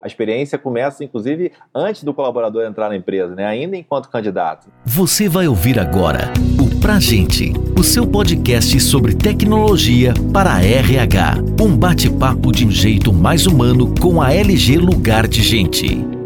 A experiência começa, inclusive, antes do colaborador entrar na empresa, né? ainda enquanto candidato. Você vai ouvir agora o Pra Gente, o seu podcast sobre tecnologia para a RH. Um bate-papo de um jeito mais humano com a LG Lugar de Gente.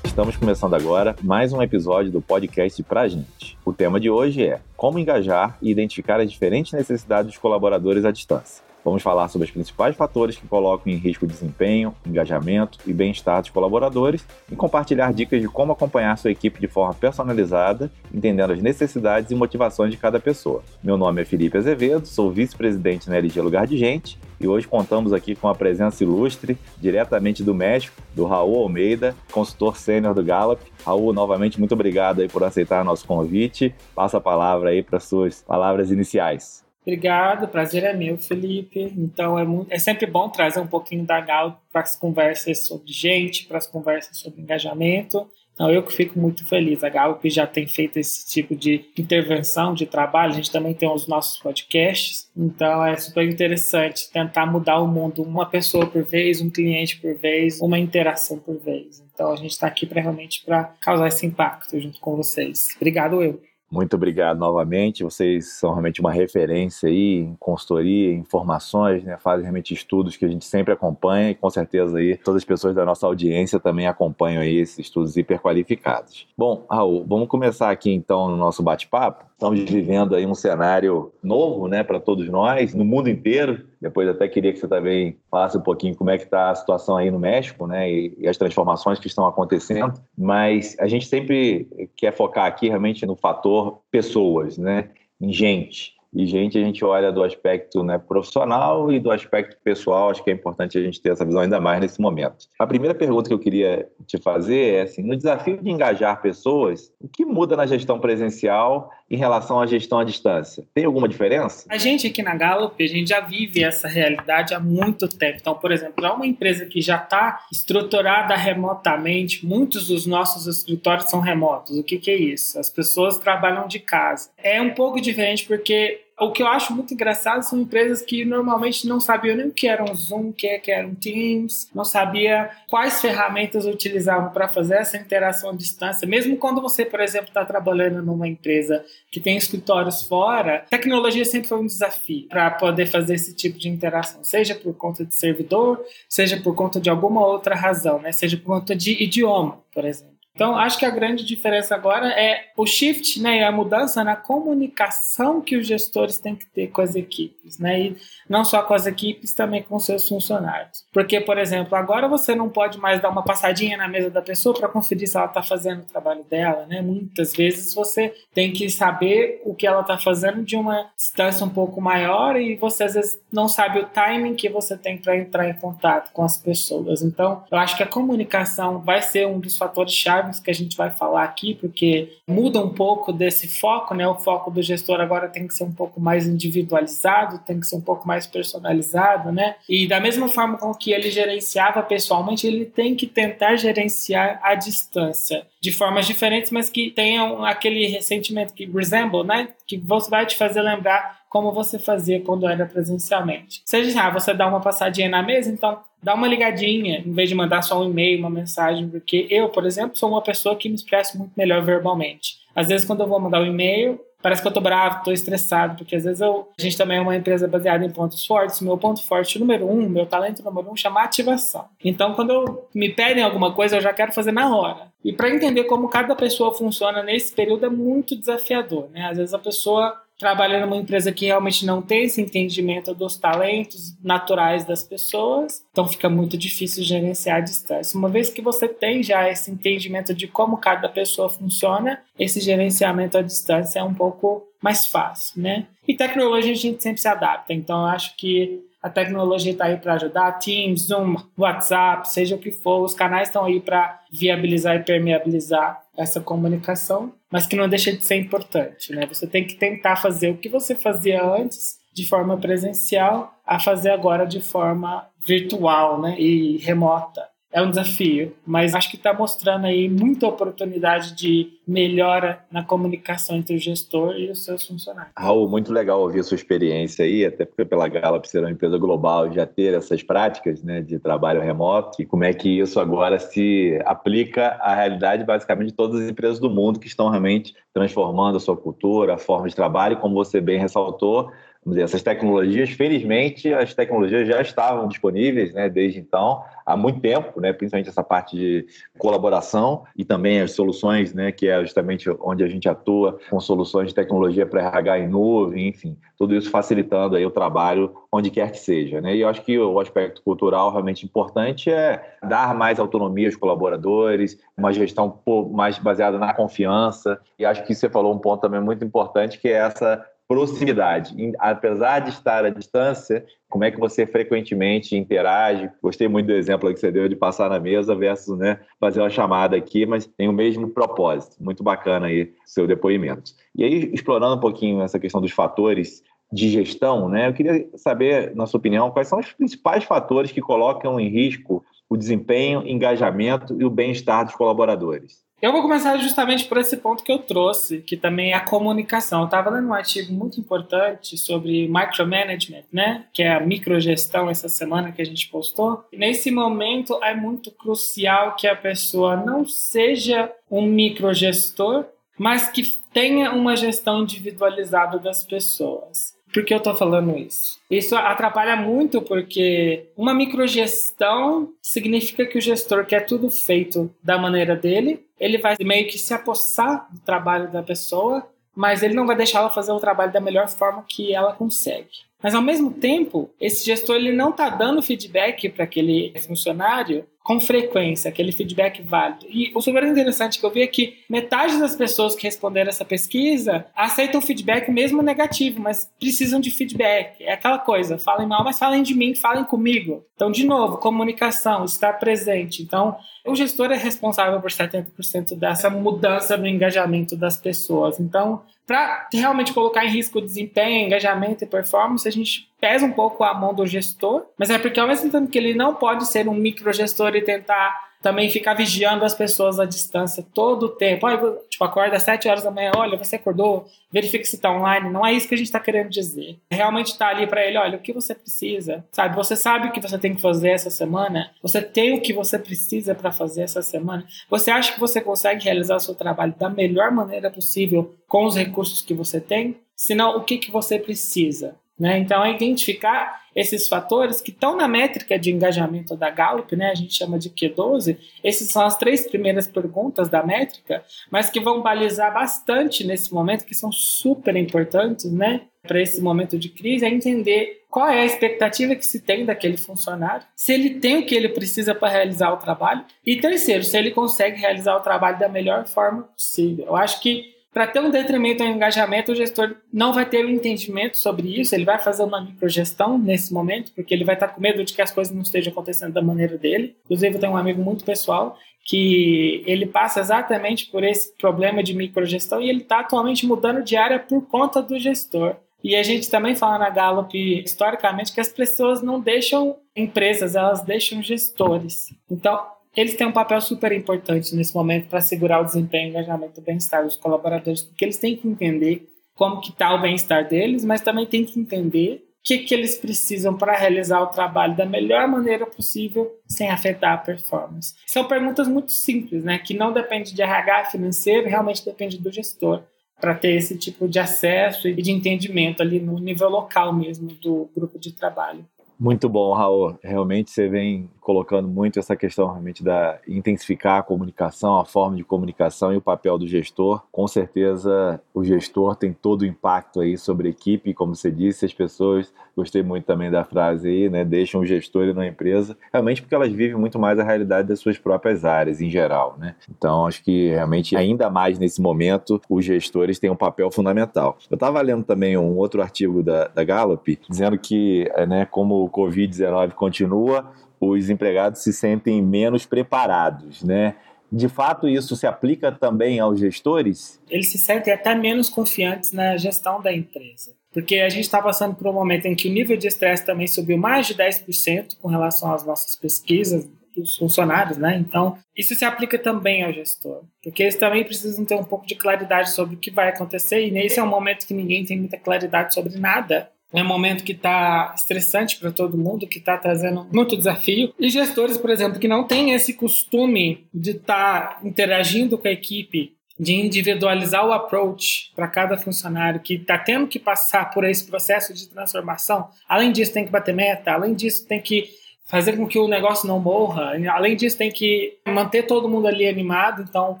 Estamos começando agora mais um episódio do podcast Pra Gente. O tema de hoje é como engajar e identificar as diferentes necessidades dos colaboradores à distância. Vamos falar sobre os principais fatores que colocam em risco o desempenho, engajamento e bem-estar dos colaboradores e compartilhar dicas de como acompanhar sua equipe de forma personalizada, entendendo as necessidades e motivações de cada pessoa. Meu nome é Felipe Azevedo, sou vice-presidente na LG Lugar de Gente e hoje contamos aqui com a presença ilustre, diretamente do México, do Raul Almeida, consultor sênior do Gallup. Raul, novamente, muito obrigado aí por aceitar nosso convite. Passa a palavra aí para suas palavras iniciais. Obrigado, prazer é meu, Felipe. Então é, muito, é sempre bom trazer um pouquinho da Gal para as conversas sobre gente, para as conversas sobre engajamento. Então eu que fico muito feliz. A Gallup já tem feito esse tipo de intervenção de trabalho. A gente também tem os nossos podcasts. Então é super interessante tentar mudar o mundo uma pessoa por vez, um cliente por vez, uma interação por vez. Então a gente está aqui para realmente para causar esse impacto junto com vocês. Obrigado eu. Muito obrigado novamente. Vocês são realmente uma referência aí em consultoria, informações, né? Fazem realmente estudos que a gente sempre acompanha e com certeza aí todas as pessoas da nossa audiência também acompanham aí esses estudos hiperqualificados. Bom, Raul, vamos começar aqui então no nosso bate-papo. Estamos vivendo aí um cenário novo, né, para todos nós, no mundo inteiro. Depois até queria que você também falasse um pouquinho como é que está a situação aí no México, né, e, e, as transformações que estão acontecendo. Mas a gente sempre quer focar aqui realmente no fator pessoas, né, em gente. E gente, a gente olha do aspecto né, profissional e do aspecto pessoal. Acho que é importante a gente ter essa visão ainda mais nesse momento. A primeira pergunta que eu queria te fazer é assim: no desafio de engajar pessoas, o que muda na gestão presencial em relação à gestão à distância? Tem alguma diferença? A gente aqui na Gallup, a gente já vive essa realidade há muito tempo. Então, por exemplo, é uma empresa que já está estruturada remotamente, muitos dos nossos escritórios são remotos. O que, que é isso? As pessoas trabalham de casa. É um pouco diferente porque o que eu acho muito engraçado são empresas que normalmente não sabiam nem o que era um Zoom, o que era um Teams, não sabia quais ferramentas utilizavam para fazer essa interação à distância. Mesmo quando você, por exemplo, está trabalhando numa empresa que tem escritórios fora, tecnologia sempre foi um desafio para poder fazer esse tipo de interação, seja por conta de servidor, seja por conta de alguma outra razão, né? seja por conta de idioma, por exemplo. Então, acho que a grande diferença agora é o shift, né, a mudança na comunicação que os gestores têm que ter com as equipes, né, e não só com as equipes, também com seus funcionários. Porque, por exemplo, agora você não pode mais dar uma passadinha na mesa da pessoa para conferir se ela está fazendo o trabalho dela, né? Muitas vezes você tem que saber o que ela está fazendo de uma distância um pouco maior e você às vezes não sabe o timing que você tem para entrar em contato com as pessoas. Então, eu acho que a comunicação vai ser um dos fatores chave que a gente vai falar aqui, porque muda um pouco desse foco, né? O foco do gestor agora tem que ser um pouco mais individualizado, tem que ser um pouco mais personalizado, né? E da mesma forma com que ele gerenciava pessoalmente, ele tem que tentar gerenciar à distância de formas diferentes, mas que tenham aquele ressentimento que resemble, né? Que vai te fazer lembrar como você fazia quando era presencialmente. Seja, ah, você dá uma passadinha na mesa, então dá uma ligadinha, em vez de mandar só um e-mail, uma mensagem, porque eu, por exemplo, sou uma pessoa que me expresso muito melhor verbalmente. Às vezes, quando eu vou mandar um e-mail, parece que eu tô bravo, tô estressado, porque às vezes eu, a gente também é uma empresa baseada em pontos fortes. Meu ponto forte número um, meu talento número um, chama ativação. Então, quando eu, me pedem alguma coisa, eu já quero fazer na hora. E para entender como cada pessoa funciona nesse período é muito desafiador, né? Às vezes a pessoa trabalha numa empresa que realmente não tem esse entendimento dos talentos naturais das pessoas, então fica muito difícil gerenciar a distância. Uma vez que você tem já esse entendimento de como cada pessoa funciona, esse gerenciamento à distância é um pouco mais fácil, né? E tecnologia a gente sempre se adapta, então eu acho que a tecnologia está aí para ajudar, Teams, Zoom, WhatsApp, seja o que for, os canais estão aí para viabilizar e permeabilizar essa comunicação, mas que não deixa de ser importante, né? Você tem que tentar fazer o que você fazia antes de forma presencial a fazer agora de forma virtual, né, e remota. É um desafio, mas acho que está mostrando aí muita oportunidade de melhora na comunicação entre o gestor e os seus funcionários. Raul, muito legal ouvir a sua experiência aí, até porque pela Gallup ser uma empresa global já ter essas práticas né, de trabalho remoto e como é que isso agora se aplica à realidade basicamente de todas as empresas do mundo que estão realmente transformando a sua cultura, a forma de trabalho, como você bem ressaltou, dizer, essas tecnologias, felizmente, as tecnologias já estavam disponíveis né, desde então, há muito tempo, né, principalmente essa parte de colaboração e também as soluções, né, que é justamente onde a gente atua com soluções de tecnologia para RH em nuvem, enfim, tudo isso facilitando aí o trabalho onde quer que seja. Né? E eu acho que o aspecto cultural realmente importante é dar mais autonomia aos colaboradores, uma gestão mais baseada na confiança. E acho que você falou um ponto também muito importante, que é essa proximidade. Apesar de estar à distância, como é que você frequentemente interage? Gostei muito do exemplo que você deu de passar na mesa versus né, fazer uma chamada aqui, mas tem o mesmo propósito. Muito bacana aí seu depoimento. E aí, explorando um pouquinho essa questão dos fatores de gestão, né, eu queria saber, na sua opinião, quais são os principais fatores que colocam em risco o desempenho, engajamento e o bem-estar dos colaboradores? Eu vou começar justamente por esse ponto que eu trouxe, que também é a comunicação. Eu estava lendo um artigo muito importante sobre micromanagement, né? Que é a microgestão essa semana que a gente postou. E nesse momento é muito crucial que a pessoa não seja um microgestor, mas que tenha uma gestão individualizada das pessoas. Por que eu estou falando isso? Isso atrapalha muito porque uma microgestão significa que o gestor quer tudo feito da maneira dele, ele vai meio que se apossar do trabalho da pessoa, mas ele não vai deixar ela fazer o trabalho da melhor forma que ela consegue. Mas ao mesmo tempo, esse gestor ele não está dando feedback para aquele funcionário com frequência, aquele feedback válido. E o super interessante que eu vi é que metade das pessoas que responderam essa pesquisa aceitam feedback mesmo negativo, mas precisam de feedback. É aquela coisa, falem mal, mas falem de mim, falem comigo. Então, de novo, comunicação, estar presente. Então, o gestor é responsável por 70% dessa mudança no engajamento das pessoas. Então, para realmente colocar em risco o desempenho, engajamento e performance, a gente pesa um pouco a mão do gestor, mas é porque ao mesmo tempo que ele não pode ser um microgestor e tentar também ficar vigiando as pessoas à distância todo o tempo. tipo, acorda às 7 horas da manhã, olha, você acordou, verifique se está online. Não é isso que a gente está querendo dizer. Realmente está ali para ele, olha, o que você precisa, sabe? Você sabe o que você tem que fazer essa semana? Você tem o que você precisa para fazer essa semana? Você acha que você consegue realizar o seu trabalho da melhor maneira possível com os recursos que você tem? Se não, o que, que você precisa? Né? Então, é identificar esses fatores que estão na métrica de engajamento da Gallup, né? a gente chama de Q12, essas são as três primeiras perguntas da métrica, mas que vão balizar bastante nesse momento, que são super importantes né? para esse momento de crise, é entender qual é a expectativa que se tem daquele funcionário, se ele tem o que ele precisa para realizar o trabalho, e terceiro, se ele consegue realizar o trabalho da melhor forma possível. Eu acho que para ter um detrimento ao engajamento, o gestor não vai ter o um entendimento sobre isso, ele vai fazer uma microgestão nesse momento, porque ele vai estar com medo de que as coisas não estejam acontecendo da maneira dele. Inclusive, eu tenho um amigo muito pessoal que ele passa exatamente por esse problema de microgestão e ele está atualmente mudando de área por conta do gestor. E a gente também fala na Gallup, historicamente, que as pessoas não deixam empresas, elas deixam gestores. Então, eles têm um papel super importante nesse momento para segurar o desempenho, o engajamento e o bem-estar dos colaboradores, porque eles têm que entender como que está o bem-estar deles, mas também têm que entender o que, que eles precisam para realizar o trabalho da melhor maneira possível sem afetar a performance. São perguntas muito simples, né? Que não depende de RH financeiro, realmente depende do gestor para ter esse tipo de acesso e de entendimento ali no nível local mesmo do grupo de trabalho. Muito bom, Raul. Realmente você vem colocando muito essa questão realmente da intensificar a comunicação, a forma de comunicação e o papel do gestor. Com certeza o gestor tem todo o impacto aí sobre a equipe, como você disse, as pessoas, gostei muito também da frase aí, né, deixam o gestor na empresa, realmente porque elas vivem muito mais a realidade das suas próprias áreas em geral, né? Então acho que realmente ainda mais nesse momento os gestores têm um papel fundamental. Eu estava lendo também um outro artigo da, da Gallup dizendo que, né, como o Covid-19 continua, os empregados se sentem menos preparados, né? De fato, isso se aplica também aos gestores? Eles se sentem até menos confiantes na gestão da empresa. Porque a gente está passando por um momento em que o nível de estresse também subiu mais de 10% com relação às nossas pesquisas dos funcionários, né? Então, isso se aplica também ao gestor, porque eles também precisam ter um pouco de claridade sobre o que vai acontecer, e nesse é um momento que ninguém tem muita claridade sobre nada. É um momento que está estressante para todo mundo, que está trazendo muito desafio. E gestores, por exemplo, que não têm esse costume de estar tá interagindo com a equipe, de individualizar o approach para cada funcionário que está tendo que passar por esse processo de transformação. Além disso, tem que bater meta, além disso, tem que fazer com que o negócio não morra. Além disso, tem que manter todo mundo ali animado. Então,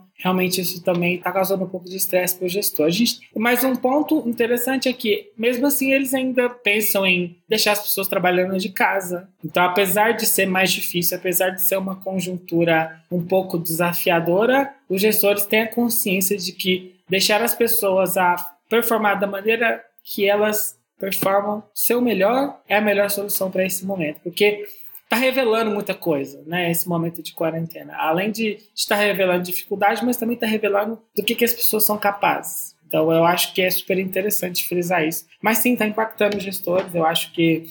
realmente isso também está causando um pouco de estresse para o gestor. A gente, mas um ponto interessante é que, mesmo assim, eles ainda pensam em deixar as pessoas trabalhando de casa. Então, apesar de ser mais difícil, apesar de ser uma conjuntura um pouco desafiadora, os gestores têm a consciência de que deixar as pessoas a performar da maneira que elas performam seu melhor é a melhor solução para esse momento, porque está revelando muita coisa, né? Esse momento de quarentena. Além de estar revelando dificuldade, mas também está revelando do que, que as pessoas são capazes. Então, eu acho que é super interessante frisar isso. Mas sim, está impactando os gestores. Eu acho que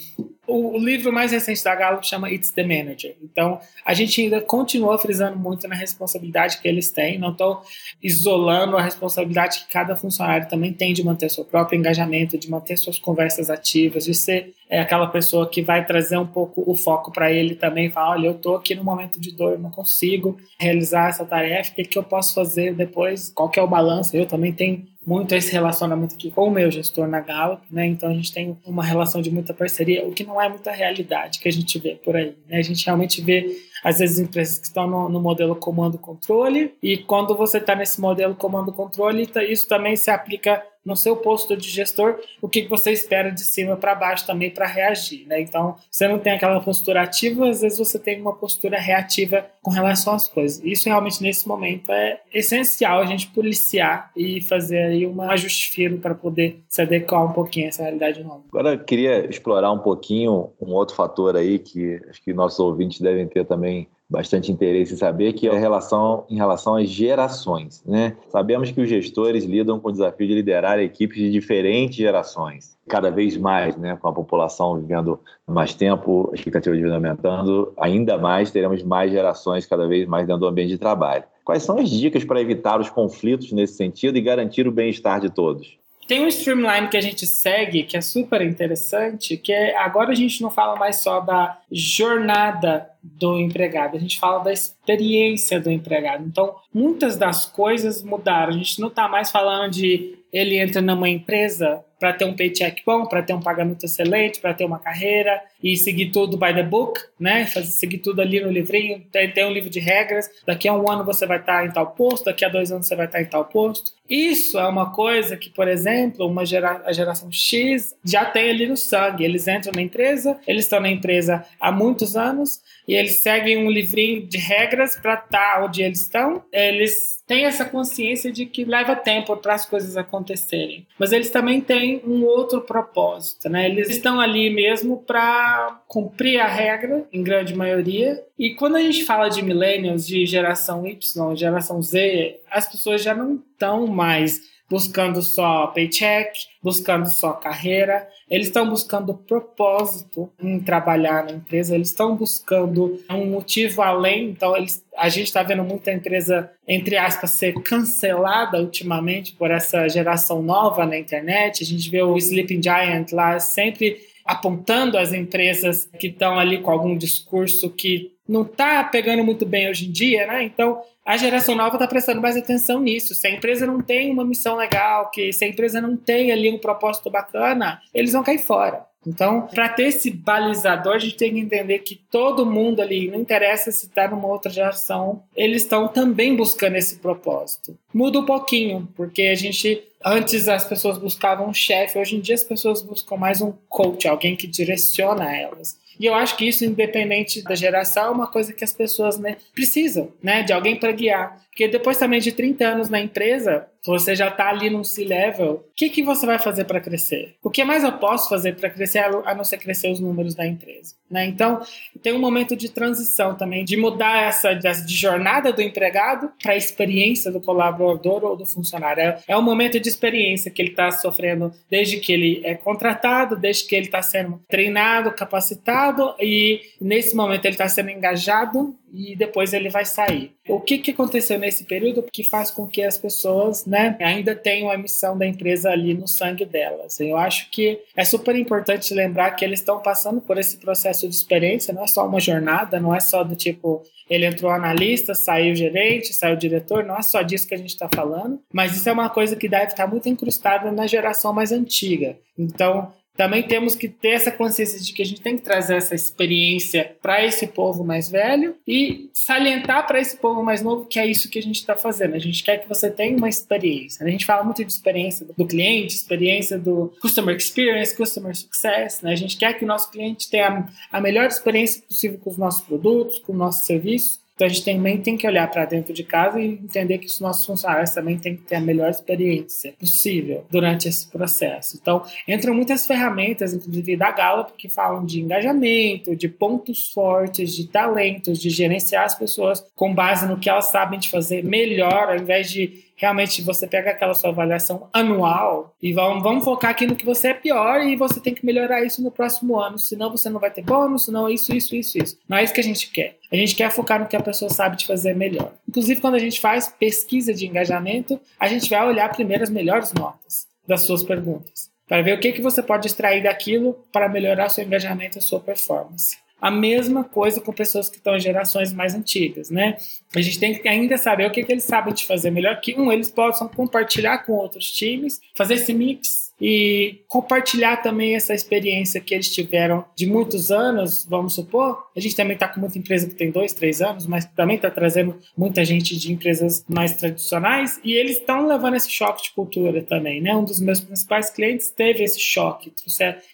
o, livro mais recente da Gallup chama It's the Manager. Então, a gente ainda continua frisando muito na responsabilidade que eles têm. Não estou isolando a responsabilidade que cada funcionário também tem de manter seu próprio engajamento, de manter suas conversas ativas, de ser é, aquela pessoa que vai trazer um pouco o foco para ele também. Falar: olha, eu estou aqui no momento de dor, não consigo realizar essa tarefa, o que, que eu posso fazer depois? Qual que é o balanço? Eu também tenho muito esse relacionamento aqui com o meu gestor na Gallup, né? Então a gente tem uma relação de muita parceria, o que não é muita realidade que a gente vê por aí. Né? A gente realmente vê às vezes empresas que estão no, no modelo comando-controle, e quando você está nesse modelo comando-controle, tá, isso também se aplica no seu posto de gestor, o que você espera de cima para baixo também para reagir. Né? Então, você não tem aquela postura ativa, às vezes você tem uma postura reativa com relação às coisas. Isso realmente, nesse momento, é essencial a gente policiar e fazer aí um ajuste fino para poder se adequar um pouquinho a essa realidade nova. Agora, eu queria explorar um pouquinho um outro fator aí que acho que nossos ouvintes devem ter também bastante interesse em saber, que é a relação em relação às gerações. Né? Sabemos que os gestores lidam com o desafio de liderar equipes de diferentes gerações, cada vez mais, né? com a população vivendo mais tempo, a expectativa de vida aumentando, ainda mais teremos mais gerações cada vez mais dentro do ambiente de trabalho. Quais são as dicas para evitar os conflitos nesse sentido e garantir o bem-estar de todos? Tem um streamline que a gente segue que é super interessante, que é agora a gente não fala mais só da jornada do empregado, a gente fala da experiência do empregado. Então, muitas das coisas mudaram. A gente não está mais falando de ele entra numa empresa para ter um paycheck bom, para ter um pagamento excelente, para ter uma carreira e seguir tudo by the book, né? Fazer, seguir tudo ali no livrinho, tem, tem um livro de regras. Daqui a um ano você vai estar em tal posto, daqui a dois anos você vai estar em tal posto. Isso é uma coisa que, por exemplo, uma gera, a geração X já tem ali no sangue. Eles entram na empresa, eles estão na empresa há muitos anos e eles seguem um livrinho de regras para estar onde eles estão. Eles têm essa consciência de que leva tempo para as coisas acontecerem. Mas eles também têm um outro propósito, né? Eles estão ali mesmo para cumprir a regra, em grande maioria. E quando a gente fala de millennials, de geração Y, geração Z, as pessoas já não estão mais buscando só paycheck, buscando só carreira, eles estão buscando propósito em trabalhar na empresa, eles estão buscando um motivo além, então eles, a gente está vendo muita empresa, entre aspas, ser cancelada ultimamente por essa geração nova na internet, a gente vê o Sleeping Giant lá sempre apontando as empresas que estão ali com algum discurso que não está pegando muito bem hoje em dia, né? Então a geração nova está prestando mais atenção nisso. Se a empresa não tem uma missão legal, que se a empresa não tem ali um propósito bacana, eles vão cair fora. Então, para ter esse balizador, a gente tem que entender que todo mundo ali, não interessa se está numa outra geração, eles estão também buscando esse propósito. Muda um pouquinho, porque a gente antes as pessoas buscavam um chefe, hoje em dia as pessoas buscam mais um coach, alguém que direciona elas. E eu acho que isso, independente da geração, é uma coisa que as pessoas né, precisam, né? De alguém para guiar. Porque depois também de 30 anos na empresa, você já está ali num C-level, o que, que você vai fazer para crescer? O que mais eu posso fazer para crescer, a não ser crescer os números da empresa? Né? Então, tem um momento de transição também, de mudar essa de jornada do empregado para a experiência do colaborador ou do funcionário. É, é um momento de experiência que ele está sofrendo desde que ele é contratado, desde que ele está sendo treinado, capacitado, e nesse momento ele está sendo engajado e depois ele vai sair. O que, que aconteceu nesse período que faz com que as pessoas né, ainda tenham a missão da empresa ali no sangue delas? Eu acho que é super importante lembrar que eles estão passando por esse processo de experiência, não é só uma jornada, não é só do tipo ele entrou analista, saiu gerente, saiu diretor, não é só disso que a gente está falando, mas isso é uma coisa que deve estar muito incrustada na geração mais antiga. Então, também temos que ter essa consciência de que a gente tem que trazer essa experiência para esse povo mais velho e salientar para esse povo mais novo que é isso que a gente está fazendo. A gente quer que você tenha uma experiência. A gente fala muito de experiência do cliente, experiência do customer experience, customer success. Né? A gente quer que o nosso cliente tenha a melhor experiência possível com os nossos produtos, com o nosso serviço. Então a gente também tem que olhar para dentro de casa e entender que os nossos funcionários também têm que ter a melhor experiência possível durante esse processo. Então entram muitas ferramentas, inclusive da Gallup, que falam de engajamento, de pontos fortes, de talentos, de gerenciar as pessoas com base no que elas sabem de fazer melhor, ao invés de realmente você pega aquela sua avaliação anual e vamos, vamos focar aqui no que você é pior e você tem que melhorar isso no próximo ano, senão você não vai ter bônus, senão isso, isso, isso, isso. Não é isso que a gente quer. A gente quer focar no que a pessoa sabe de fazer melhor. Inclusive, quando a gente faz pesquisa de engajamento, a gente vai olhar primeiro as melhores notas das suas perguntas, para ver o que, que você pode extrair daquilo para melhorar seu engajamento e sua performance. A mesma coisa com pessoas que estão em gerações mais antigas, né? A gente tem que ainda saber o que, que eles sabem de fazer melhor, que um, eles possam compartilhar com outros times, fazer esse mix e compartilhar também essa experiência que eles tiveram de muitos anos, vamos supor. A gente também está com muita empresa que tem dois, três anos, mas também está trazendo muita gente de empresas mais tradicionais e eles estão levando esse choque de cultura também, né? Um dos meus principais clientes teve esse choque.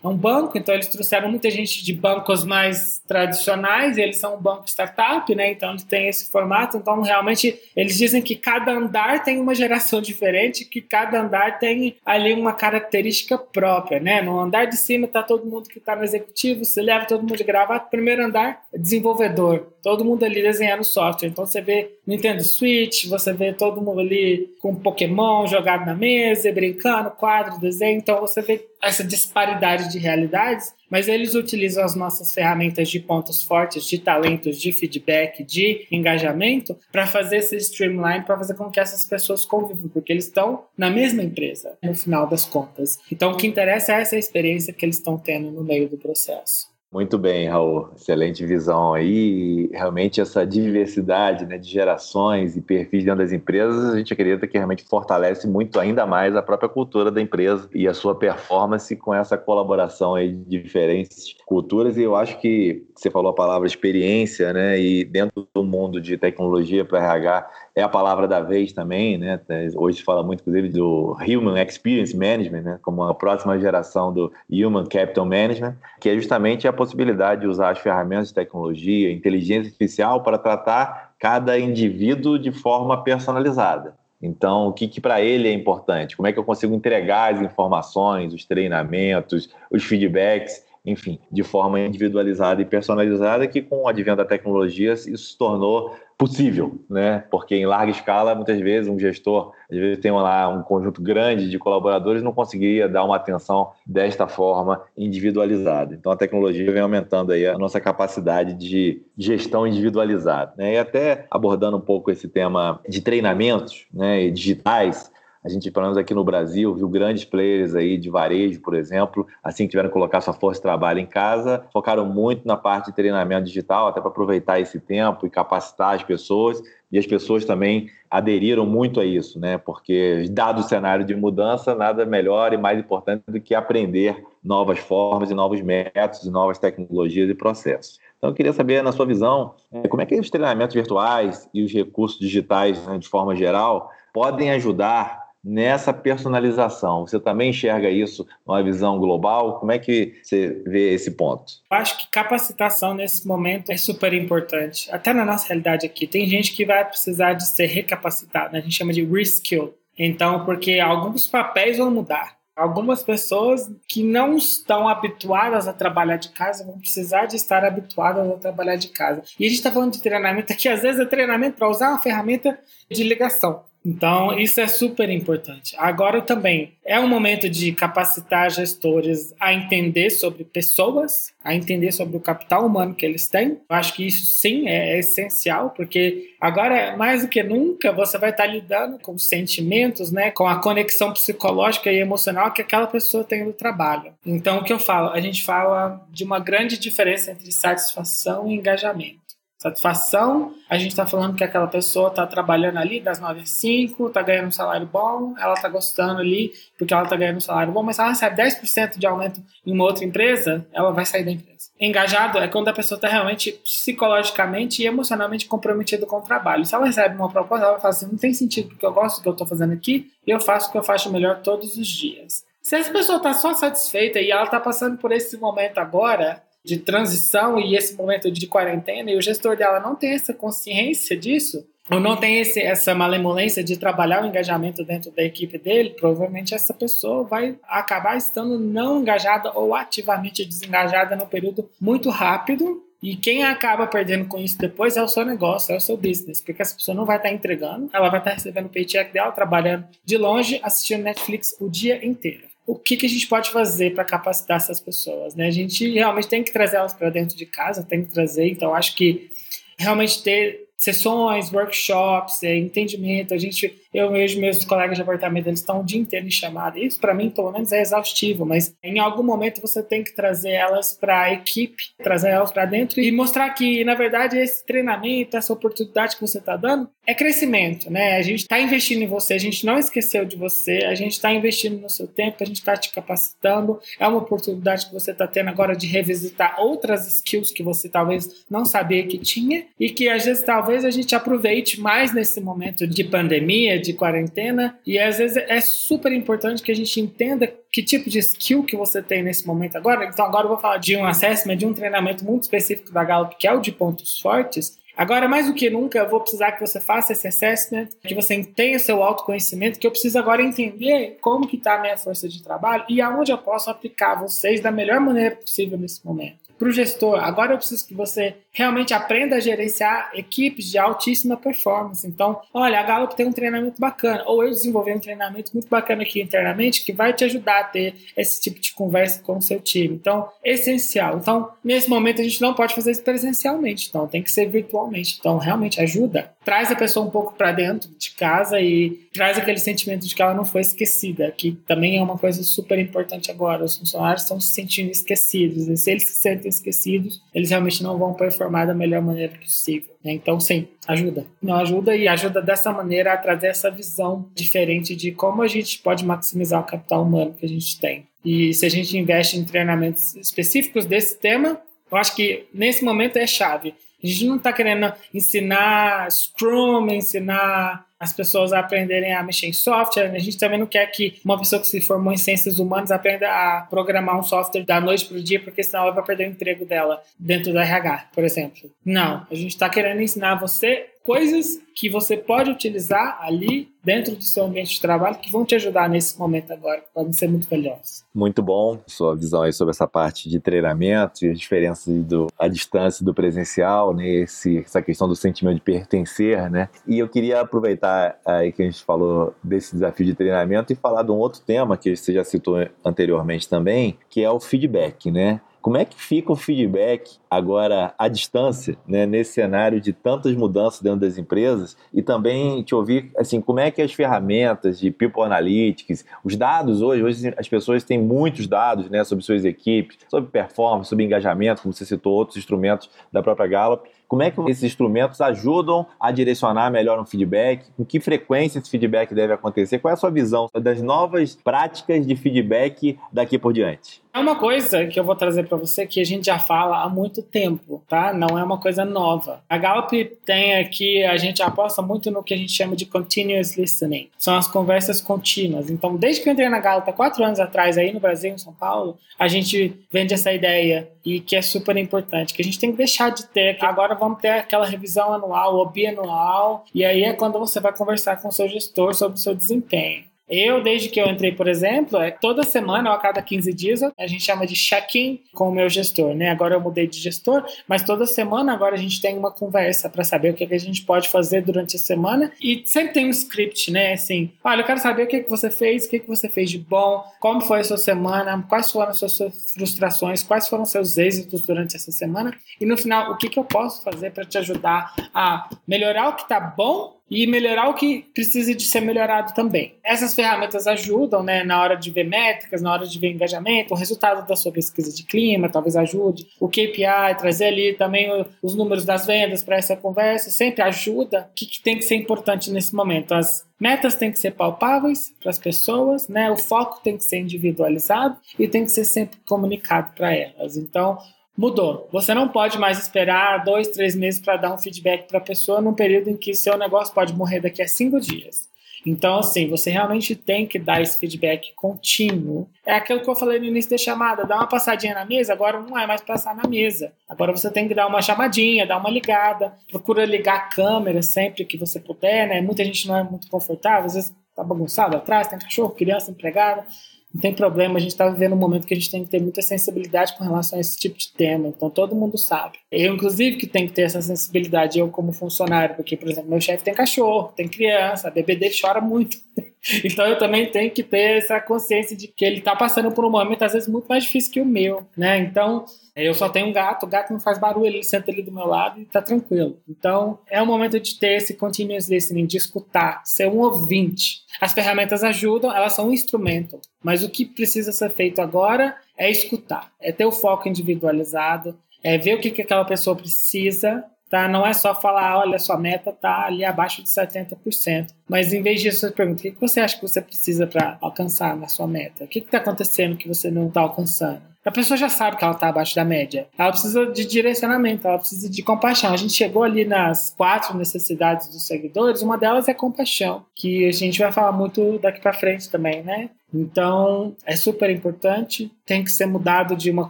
É um banco, então eles trouxeram muita gente de bancos mais tradicionais, eles são um banco startup, né? Então eles têm esse formato. Então realmente eles dizem que cada andar tem uma geração diferente, que cada andar tem ali uma característica característica própria, né? No andar de cima está todo mundo que está no executivo, você leva todo mundo de gravata, primeiro andar, desenvolvedor, todo mundo ali desenhando software. Então você vê Nintendo Switch, você vê todo mundo ali com Pokémon jogado na mesa, brincando, quadro, desenho. Então você vê essa disparidade de realidades, mas eles utilizam as nossas ferramentas de pontos fortes, de talentos, de feedback, de engajamento, para fazer esse streamline, para fazer com que essas pessoas convivam, porque eles estão na mesma empresa, no final das contas. Então, o que interessa é essa experiência que eles estão tendo no meio do processo. Muito bem, Raul. Excelente visão aí. realmente essa diversidade né, de gerações e perfis dentro das empresas, a gente acredita que realmente fortalece muito ainda mais a própria cultura da empresa e a sua performance com essa colaboração aí de diferentes culturas. E eu acho que você falou a palavra experiência, né? E dentro do mundo de tecnologia para RH é a palavra da vez também, né? Hoje se fala muito, inclusive, do Human Experience Management, né? Como a próxima geração do Human Capital Management, que é justamente a possibilidade de usar as ferramentas de tecnologia, inteligência artificial para tratar cada indivíduo de forma personalizada. Então, o que, que para ele é importante? Como é que eu consigo entregar as informações, os treinamentos, os feedbacks enfim, de forma individualizada e personalizada, que com o advento da tecnologia isso se tornou possível, né? Porque em larga escala, muitas vezes, um gestor, às vezes tem lá um conjunto grande de colaboradores, não conseguiria dar uma atenção desta forma individualizada. Então, a tecnologia vem aumentando aí a nossa capacidade de gestão individualizada, né? E até abordando um pouco esse tema de treinamentos, né, digitais, a gente, pelo menos aqui no Brasil, viu grandes players aí de varejo, por exemplo, assim que tiveram que colocar sua força de trabalho em casa, focaram muito na parte de treinamento digital, até para aproveitar esse tempo e capacitar as pessoas. E as pessoas também aderiram muito a isso, né? Porque, dado o cenário de mudança, nada melhor e mais importante do que aprender novas formas e novos métodos, novas tecnologias e processos. Então, eu queria saber, na sua visão, é, como é que os treinamentos virtuais e os recursos digitais, né, de forma geral, podem ajudar nessa personalização. Você também enxerga isso numa visão global? Como é que você vê esse ponto? Eu acho que capacitação nesse momento é super importante. Até na nossa realidade aqui, tem gente que vai precisar de ser recapacitada, né? a gente chama de reskill. Então, porque alguns papéis vão mudar. Algumas pessoas que não estão habituadas a trabalhar de casa vão precisar de estar habituadas a trabalhar de casa. E a gente está falando de treinamento aqui, às vezes é treinamento para usar uma ferramenta de ligação Então, isso é super importante. Agora também é um momento de capacitar gestores a entender sobre pessoas, a entender sobre o capital humano que eles têm. Eu acho que isso sim é, essencial, porque agora, mais do que nunca, você vai estar lidando com sentimentos, né, com a conexão psicológica e emocional que aquela pessoa tem no trabalho. Então, o que eu falo? A gente fala de uma grande diferença entre satisfação e engajamento. Satisfação, a gente está falando que aquela pessoa está trabalhando ali das 9 às 5, está ganhando um salário bom, ela está gostando ali porque ela está ganhando um salário bom, mas se ela recebe 10% de aumento em uma outra empresa, ela vai sair da empresa. Engajado é quando a pessoa está realmente psicologicamente e emocionalmente comprometida com o trabalho. Se ela recebe uma proposta, ela vai falar assim: não tem sentido porque eu gosto do que eu estou fazendo aqui e eu faço o que eu faço melhor todos os dias. Se essa pessoa está só satisfeita e ela está passando por esse momento agora, de transição e esse momento de quarentena e o gestor dela não tem essa consciência disso, ou não tem esse, essa malemolência de trabalhar o engajamento dentro da equipe dele, provavelmente essa pessoa vai acabar estando não engajada ou ativamente desengajada num período muito rápido. E quem acaba perdendo com isso depois é o seu negócio, é o seu business, porque essa pessoa não vai estar entregando, ela vai estar recebendo o paycheck dela, trabalhando de longe, assistindo Netflix o dia inteiro o que, que a gente pode fazer para capacitar essas pessoas, né? A gente realmente tem que trazer elas para dentro de casa, tem que trazer, então acho que realmente ter sessões, workshops, é, entendimento. A gente, eu vejo meus colegas de apartamento, eles estão o dia inteiro em chamada. Isso para mim, pelo menos, é exaustivo, mas em algum momento você tem que trazer elas para a equipe, trazer elas para dentro e mostrar que, na verdade, esse treinamento, essa oportunidade que você está dando é crescimento, né? A gente está investindo em você, a gente não esqueceu de você, a gente está investindo no seu tempo, a gente está te capacitando. É uma oportunidade que você está tendo agora de revisitar outras skills que você talvez não sabia que tinha e que às vezes talvez a gente aproveite mais nesse momento de pandemia, de quarentena, e às vezes é super importante que a gente entenda que tipo de skill que você tem nesse momento agora. Então agora eu vou falar de um assessment, de um treinamento muito específico da Gallup, que é o de pontos fortes, Agora, mais do que nunca, eu vou precisar que você faça esse assessment, que você tenha seu autoconhecimento, que eu preciso agora entender como que está a minha força de trabalho e aonde eu posso aplicar vocês da melhor maneira possível nesse momento para o gestor. Agora eu preciso que você realmente aprenda a gerenciar equipes de altíssima performance. Então, olha, a Gallup tem um treinamento bacana, ou eu desenvolvi um treinamento muito bacana aqui internamente que vai te ajudar a ter esse tipo de conversa com o seu time. Então, essencial. Então, nesse momento a gente não pode fazer isso presencialmente, então tem que ser virtualmente. Então, realmente ajuda. Traz a pessoa um pouco para dentro de casa e traz aquele sentimento de que ela não foi esquecida, que também é uma coisa super importante agora. Os funcionários estão se sentindo esquecidos. E se eles se sentem esquecidos, eles realmente não vão performar da melhor maneira possível. Né? Então, sim, ajuda. Não ajuda e ajuda dessa maneira a trazer essa visão diferente de como a gente pode maximizar o capital humano que a gente tem. E se a gente investe em treinamentos específicos desse tema, eu acho que nesse momento é chave. A gente não está querendo ensinar Scrum, ensinar as pessoas a aprenderem a mexer em software. A gente também não quer que uma pessoa que se formou em ciências humanas aprenda a programar um software da noite para o dia, porque senão ela vai perder o emprego dela dentro do RH, por exemplo. Não, a gente está querendo ensinar você coisas que você pode utilizar ali dentro do seu ambiente de trabalho que vão te ajudar nesse momento agora, que podem ser muito valiosos. Muito bom sua visão aí sobre essa parte de treinamento e a diferença do a distância do presencial, né, essa questão do sentimento de pertencer, né? E eu queria aproveitar aí que a gente falou desse desafio de treinamento e falar de um outro tema que você já citou anteriormente também, que é o feedback, né? Como é que fica o feedback agora à distância, né, nesse cenário de tantas mudanças dentro das empresas? E também te ouvir, assim, como é que as ferramentas de People Analytics, os dados hoje, hoje as pessoas têm muitos dados, né, sobre suas equipes, sobre performance, sobre engajamento, como você citou, outros instrumentos da própria Gallup. Como é que esses instrumentos ajudam a direcionar melhor um feedback? Com que frequência esse feedback deve acontecer? Qual é a sua visão das novas práticas de feedback daqui por diante? É uma coisa que eu vou trazer para você que a gente já fala há muito tempo, tá? Não é uma coisa nova. A Gallup tem aqui, a gente aposta muito no que a gente chama de continuous listening. São as conversas contínuas. Então, desde que eu entrei na Gallup há quatro anos atrás, aí no Brasil, em São Paulo, a gente vende essa ideia e que é super importante, que a gente tem que deixar de ter. Agora vamos ter aquela revisão anual ou bianual, e aí é quando você vai conversar com o seu gestor sobre o seu desempenho. Eu, desde que eu entrei, por exemplo, é toda semana ou a cada 15 dias a gente chama de check-in com o meu gestor, né? Agora eu mudei de gestor, mas toda semana agora a gente tem uma conversa para saber o que, que a gente pode fazer durante a semana e sempre tem um script, né? Assim, olha, eu quero saber o que, que você fez, o que, que você fez de bom, como foi a sua semana, quais foram as suas frustrações, quais foram os seus êxitos durante essa semana e no final, o que, que eu posso fazer para te ajudar a melhorar o que está bom e melhorar o que precisa de ser melhorado também. Essas ferramentas ajudam, né, na hora de ver métricas, na hora de ver engajamento, o resultado da sua pesquisa de clima, talvez ajude, o KPI, trazer ali também os números das vendas para essa conversa, sempre ajuda. O que, tem que ser importante nesse momento? As metas têm que ser palpáveis para as pessoas, né? O foco tem que ser individualizado e tem que ser sempre comunicado para elas. Então, mudou. Você não pode mais esperar dois, três meses para dar um feedback para a pessoa num período em que seu negócio pode morrer daqui a cinco dias. Então, assim, você realmente tem que dar esse feedback contínuo. É aquilo que eu falei no início da chamada: dá uma passadinha na mesa, agora não é mais passar na mesa. Agora você tem que dar uma chamadinha, dar uma ligada. Procura ligar a câmera sempre que você puder, né? Muita gente não é muito confortável, às vezes tá bagunçado atrás, tem cachorro, criança, empregada não tem problema, a gente está vivendo um momento que a gente tem que ter muita sensibilidade com relação a esse tipo de tema, então todo mundo sabe. Eu, inclusive, que tenho que ter essa sensibilidade, eu como funcionário, porque, por exemplo, meu chefe tem cachorro, tem criança, a bebê dele chora muito. Então eu também tenho que ter essa consciência de que ele está passando por um momento, às vezes, muito mais difícil que o meu, né? Então, eu só tenho um gato, o gato não faz barulho, ele senta ali do meu lado e tá tranquilo. Então, é o momento de ter esse continuous listening, de escutar, ser um ouvinte. As ferramentas ajudam, elas são um instrumento, mas o que precisa ser feito agora é escutar, é ter o foco individualizado, é ver o que, que aquela pessoa precisa Tá? Não é só falar, olha, sua meta está ali abaixo de 70%. Mas em vez disso, você pergunta, o que você acha que você precisa para alcançar na sua meta? O que está acontecendo que você não está alcançando? A pessoa já sabe que ela está abaixo da média. Ela precisa de direcionamento, ela precisa de compaixão. A gente chegou ali nas quatro necessidades dos seguidores, uma delas é compaixão, que a gente vai falar muito daqui para frente também, né? Então, é super importante, tem que ser mudado de uma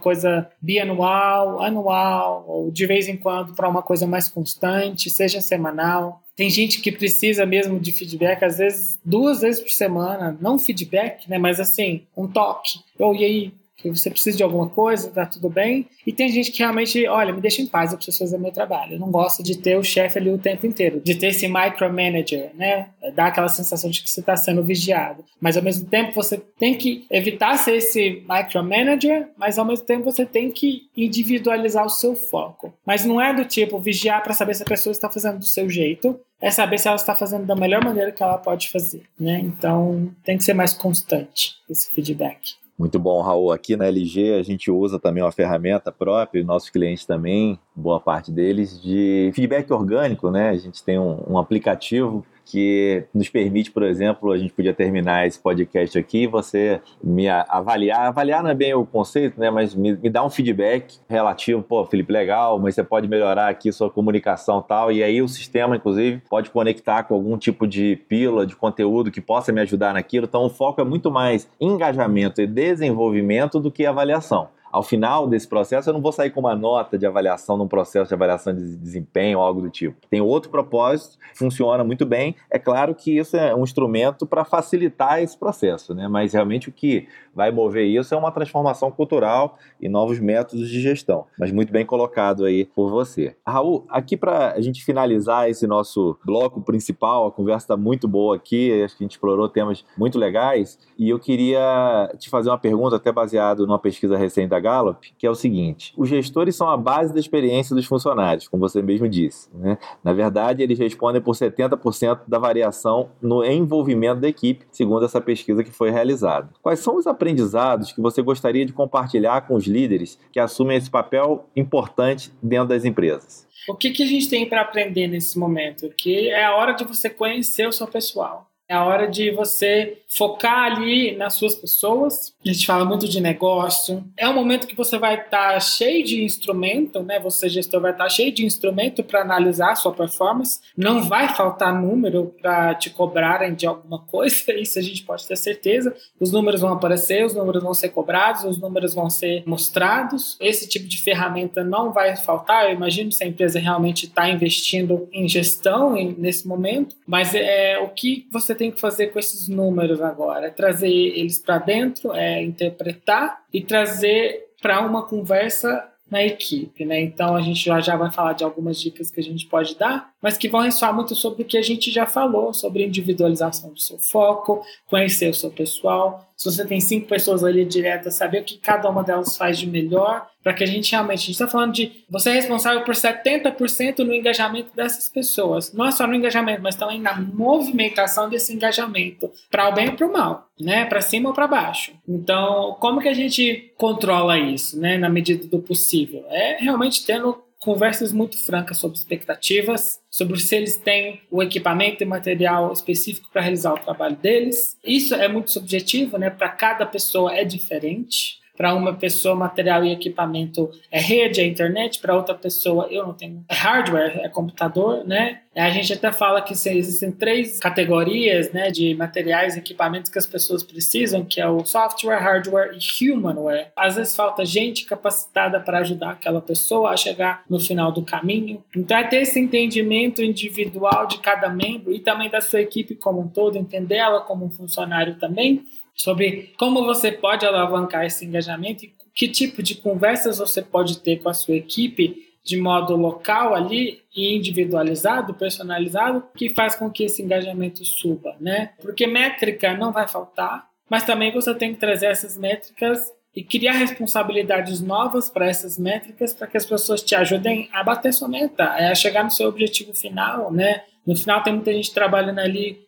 coisa bianual, anual, ou de vez em quando para uma coisa mais constante, seja semanal. Tem gente que precisa mesmo de feedback, às vezes duas vezes por semana, não feedback, né, mas assim, um toque. Oh, e aí, que você precisa de alguma coisa, tá tudo bem. E tem gente que realmente, olha, me deixa em paz, eu preciso fazer meu trabalho. Eu não gosto de ter o chefe ali o tempo inteiro, de ter esse micromanager, né? Dá aquela sensação de que você está sendo vigiado. Mas ao mesmo tempo você tem que evitar ser esse micromanager, mas ao mesmo tempo você tem que individualizar o seu foco. Mas não é do tipo vigiar para saber se a pessoa está fazendo do seu jeito, é saber se ela está fazendo da melhor maneira que ela pode fazer, né? Então tem que ser mais constante esse feedback. Muito bom, Raul. Aqui na LG a gente usa também uma ferramenta própria, nossos clientes também, boa parte deles, de feedback orgânico, né? A gente tem um, um aplicativo que nos permite, por exemplo, a gente podia terminar esse podcast aqui, você me avaliar, avaliar não é bem o conceito, né, mas me, me dá um feedback relativo, pô, Felipe, legal, mas você pode melhorar aqui sua comunicação e tal, e aí o sistema, inclusive, pode conectar com algum tipo de pílula, de conteúdo que possa me ajudar naquilo, então o foco é muito mais engajamento e desenvolvimento do que avaliação ao final desse processo, eu não vou sair com uma nota de avaliação num processo de avaliação de desempenho ou algo do tipo. Tem outro propósito, funciona muito bem. É claro que isso é um instrumento para facilitar esse processo, né? mas realmente o que vai mover isso é uma transformação cultural e novos métodos de gestão. Mas muito bem colocado aí por você. Raul, aqui para a gente finalizar esse nosso bloco principal, a conversa está muito boa aqui, acho que a gente explorou temas muito legais e eu queria te fazer uma pergunta, até baseado numa pesquisa recente da Gallup, que é o seguinte: os gestores são a base da experiência dos funcionários, como você mesmo disse. Né? Na verdade, eles respondem por 70% da variação no envolvimento da equipe, segundo essa pesquisa que foi realizada. Quais são os aprendizados que você gostaria de compartilhar com os líderes que assumem esse papel importante dentro das empresas? O que, que a gente tem para aprender nesse momento? Que é a hora de você conhecer o seu pessoal. É a hora de você focar ali nas suas pessoas. A gente fala muito de negócio. É um momento que você vai estar tá cheio de instrumento, né? Você, gestor, vai estar tá cheio de instrumento para analisar a sua performance. Não vai faltar número para te cobrarem de alguma coisa, isso a gente pode ter certeza. Os números vão aparecer, os números vão ser cobrados, os números vão ser mostrados. Esse tipo de ferramenta não vai faltar. Eu imagino se a empresa realmente está investindo em gestão nesse momento, mas é o que você tem tem que fazer com esses números agora? É trazer eles para dentro, é interpretar e trazer para uma conversa na equipe, né? Então a gente já, já vai falar de algumas dicas que a gente pode dar, mas que vão ressoar muito sobre o que a gente já falou, sobre individualização do seu foco, conhecer o seu pessoal. Se você tem cinco pessoas ali diretas, saber o que cada uma delas faz de melhor, para que a gente realmente. A gente está falando de você é responsável por 70% no engajamento dessas pessoas. Não é só no engajamento, mas também na movimentação desse engajamento, para o bem ou para o mal, né? Para cima ou para baixo. Então, como que a gente controla isso, né? Na medida do possível? É realmente tendo conversas muito francas sobre expectativas, sobre se eles têm o equipamento e material específico para realizar o trabalho deles. Isso é muito subjetivo, né? Para cada pessoa é diferente. Para uma pessoa, material e equipamento é rede, é internet. Para outra pessoa, eu não tenho. É hardware, é computador, né? A gente até fala que existem três categorias né, de materiais e equipamentos que as pessoas precisam, que é o software, hardware e humanware. Às vezes falta gente capacitada para ajudar aquela pessoa a chegar no final do caminho. Então é ter esse entendimento individual de cada membro e também da sua equipe como um todo, entender ela como um funcionário também sobre como você pode alavancar esse engajamento e que tipo de conversas você pode ter com a sua equipe de modo local ali e individualizado, personalizado, que faz com que esse engajamento suba, né? Porque métrica não vai faltar, mas também você tem que trazer essas métricas e criar responsabilidades novas para essas métricas para que as pessoas te ajudem a bater sua meta, a chegar no seu objetivo final, né? No final tem muita gente trabalhando ali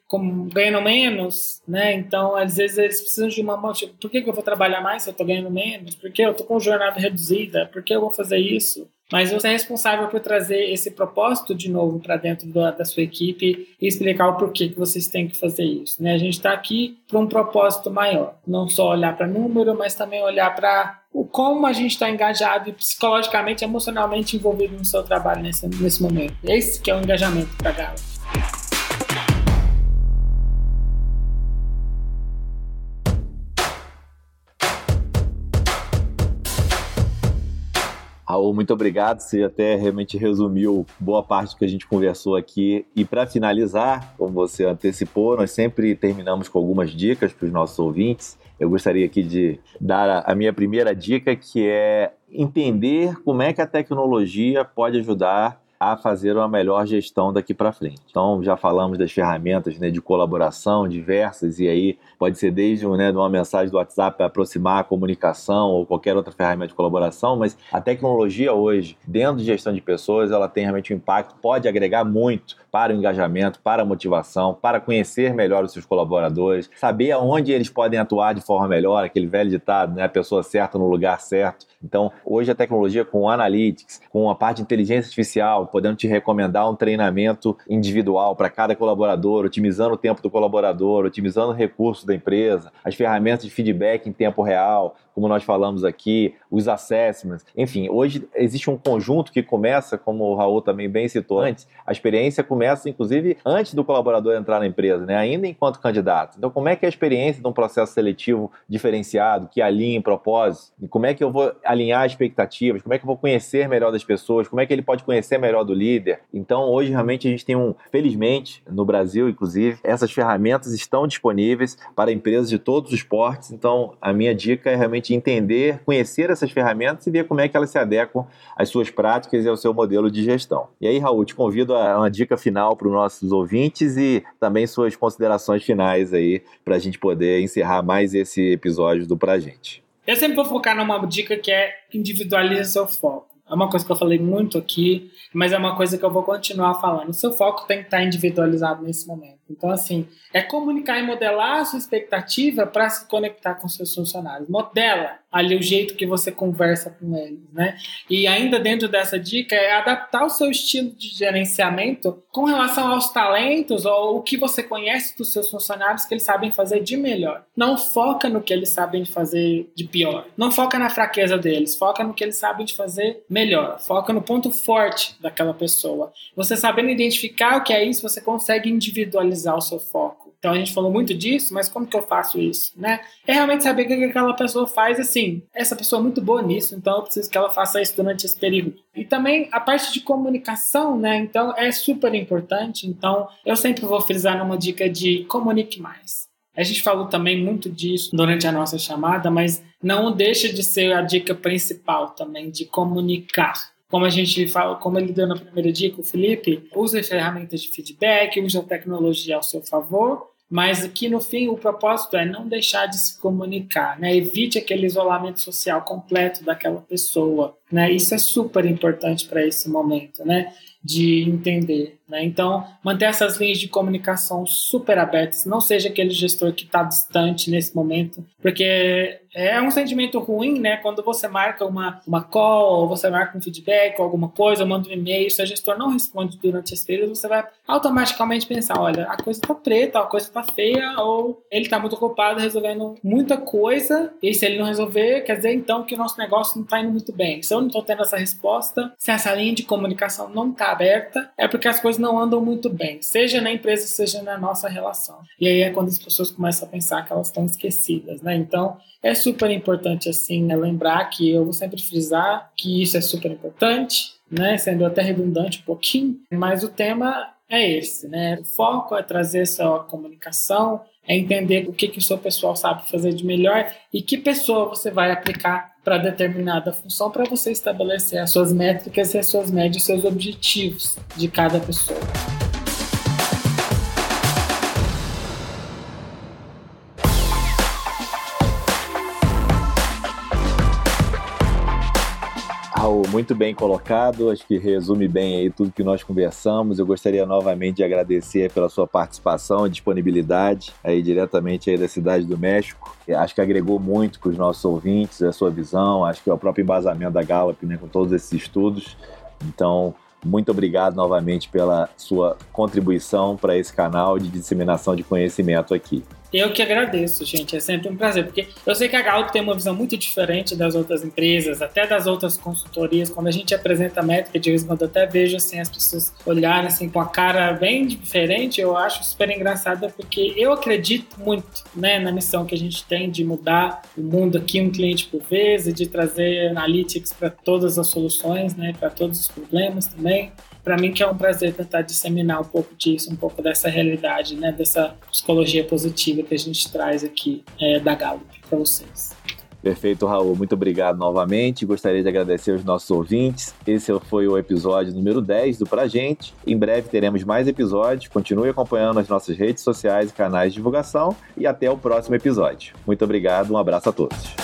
ganhando menos, né? Então, às vezes eles precisam de uma motivação. Tipo, por que, que eu vou trabalhar mais se eu estou ganhando menos? Por que eu estou com jornada reduzida? Por que eu vou fazer isso? Mas você é responsável por trazer esse propósito de novo para dentro da, da, sua equipe e explicar o porquê que vocês têm que fazer isso. Né? A gente está aqui para um propósito maior. Não só olhar para número, mas também olhar para o como a gente está engajado e psicologicamente, emocionalmente envolvido no seu trabalho nesse, nesse momento. Esse que é o engajamento para a galera. Raul, muito obrigado. Você até realmente resumiu boa parte do que a gente conversou aqui. E para finalizar, como você antecipou, nós sempre terminamos com algumas dicas para os nossos ouvintes. Eu gostaria aqui de dar a minha primeira dica, que é entender como é que a tecnologia pode ajudar a fazer uma melhor gestão daqui para frente. Então, já falamos das ferramentas né, de colaboração diversas, e aí pode ser desde né, uma mensagem do WhatsApp para aproximar a comunicação ou qualquer outra ferramenta de colaboração, mas a tecnologia hoje, dentro de gestão de pessoas, ela tem realmente um impacto, pode agregar muito para o engajamento, para a motivação, para conhecer melhor os seus colaboradores, saber aonde eles podem atuar de forma melhor, aquele velho ditado, né, a pessoa certa no lugar certo. Então, hoje a tecnologia com analytics, com a parte de inteligência artificial, podendo te recomendar um treinamento individual para cada colaborador, otimizando o tempo do colaborador, otimizando o recurso da empresa, as ferramentas de feedback em tempo real, como nós falamos aqui, os assessments, enfim, hoje existe um conjunto que começa, como o Raul também bem citou antes, a experiência começa inclusive antes do colaborador entrar na empresa, né? ainda enquanto candidato. Então, como é que é a experiência de um processo seletivo diferenciado, que alinha em propósito, e como é que eu vou alinhar expectativas, como é que eu vou conhecer melhor das pessoas, como é que ele pode conhecer melhor do líder. Então, hoje realmente a gente tem um, felizmente, no Brasil, inclusive, essas ferramentas estão disponíveis para empresas de todos os portes. Então, a minha dica é realmente entender, conhecer essas ferramentas e ver como é que elas se adequam às suas práticas e ao seu modelo de gestão. E aí, Raul, te convido a uma dica final para os nossos ouvintes e também suas considerações finais aí para a gente poder encerrar mais esse episódio do Pra Gente. Eu sempre vou focar numa dica que é individualize seu foco. É uma coisa que eu falei muito aqui, mas é uma coisa que eu vou continuar falando. O seu foco tem que estar individualizado nesse momento. Então, assim, é comunicar e modelar a sua expectativa para se conectar com seus funcionários. Modela ali o jeito que você conversa com eles, né? E ainda dentro dessa dica é adaptar o seu estilo de gerenciamento com relação aos talentos ou o que você conhece dos seus funcionários que eles sabem fazer de melhor. Não foca no que eles sabem fazer de pior. Não foca na fraqueza deles, foca no que eles sabem de fazer melhor. Foca no ponto forte daquela pessoa. Você sabendo identificar o que é isso, você consegue individualizar o seu foco Então a gente falou muito disso, mas como que eu faço isso, né? É realmente saber o que aquela pessoa faz, assim, essa pessoa é muito boa nisso, então eu preciso que ela faça isso durante esse período. E também a parte de comunicação, né? Então é super importante. Então eu sempre vou frisar numa dica de comunique mais. A gente falou também muito disso durante a nossa chamada, mas não deixa de ser a dica principal também de comunicar. Como a gente fala, como ele deu na primeira dica, o Felipe, use ferramentas de feedback, use a tecnologia ao seu favor, mas aqui no fim o propósito é não deixar de se comunicar, né? Evite aquele isolamento social completo daquela pessoa, né? Isso é super importante para esse momento, né? De entender. Né? Então, manter essas linhas de comunicação super abertas, não seja aquele gestor que está distante nesse momento, porque é um sentimento ruim, né? Quando você marca uma, uma call, ou você marca um feedback, ou alguma coisa, ou manda um e-mail, se o gestor não responde durante esse período, você vai automaticamente pensar: olha, a coisa está preta, a coisa está feia, ou ele está muito ocupado resolvendo muita coisa, e se ele não resolver, quer dizer então que o nosso negócio não está indo muito bem. Se eu não estou tendo essa resposta, se essa linha de comunicação não está aberta, é porque as coisas não andam muito bem, seja na empresa, seja na nossa relação. E aí é quando as pessoas começam a pensar que elas estão esquecidas, né? Então, é super importante, assim, né, lembrar que eu vou sempre frisar que isso é super importante, né? Sendo até redundante um pouquinho, mas o tema é esse, né? O foco é trazer essa comunicação, é entender o que, que o seu pessoal sabe fazer de melhor e que pessoa você vai aplicar para determinada função para você estabelecer as suas métricas e as suas médias, seus objetivos de cada pessoa. Muito bem colocado, acho que resume bem aí tudo que nós conversamos. Eu gostaria novamente de agradecer pela sua participação e disponibilidade aí diretamente aí da cidade do México. Acho que agregou muito para os nossos ouvintes a sua visão, acho que é o próprio embasamento da Gallup, né, com todos esses estudos. Então, muito obrigado novamente pela sua contribuição para esse canal de disseminação de conhecimento aqui. Eu que agradeço, gente. É sempre um prazer, porque eu sei que a Gallup tem uma visão muito diferente das outras empresas, até das outras consultorias. Quando a gente apresenta a métrica, de quando eu até vejo assim, as pessoas olharem assim, com a cara bem diferente, eu acho super engraçado, porque eu acredito muito né, na missão que a gente tem de mudar o mundo aqui, um cliente por vez, e de trazer analytics para todas as soluções, né, para todos os problemas também para mim que é um prazer tentar disseminar um pouco disso, um pouco dessa realidade, né, dessa psicologia positiva que a gente traz aqui é, da Gallup para vocês. Perfeito, Raul. Muito obrigado novamente. Gostaria de agradecer aos nossos ouvintes. Esse foi o episódio número 10 do Pra Gente. Em breve teremos mais episódios. Continue acompanhando as nossas redes sociais e canais de divulgação. E até o próximo episódio. Muito obrigado. Um abraço a todos.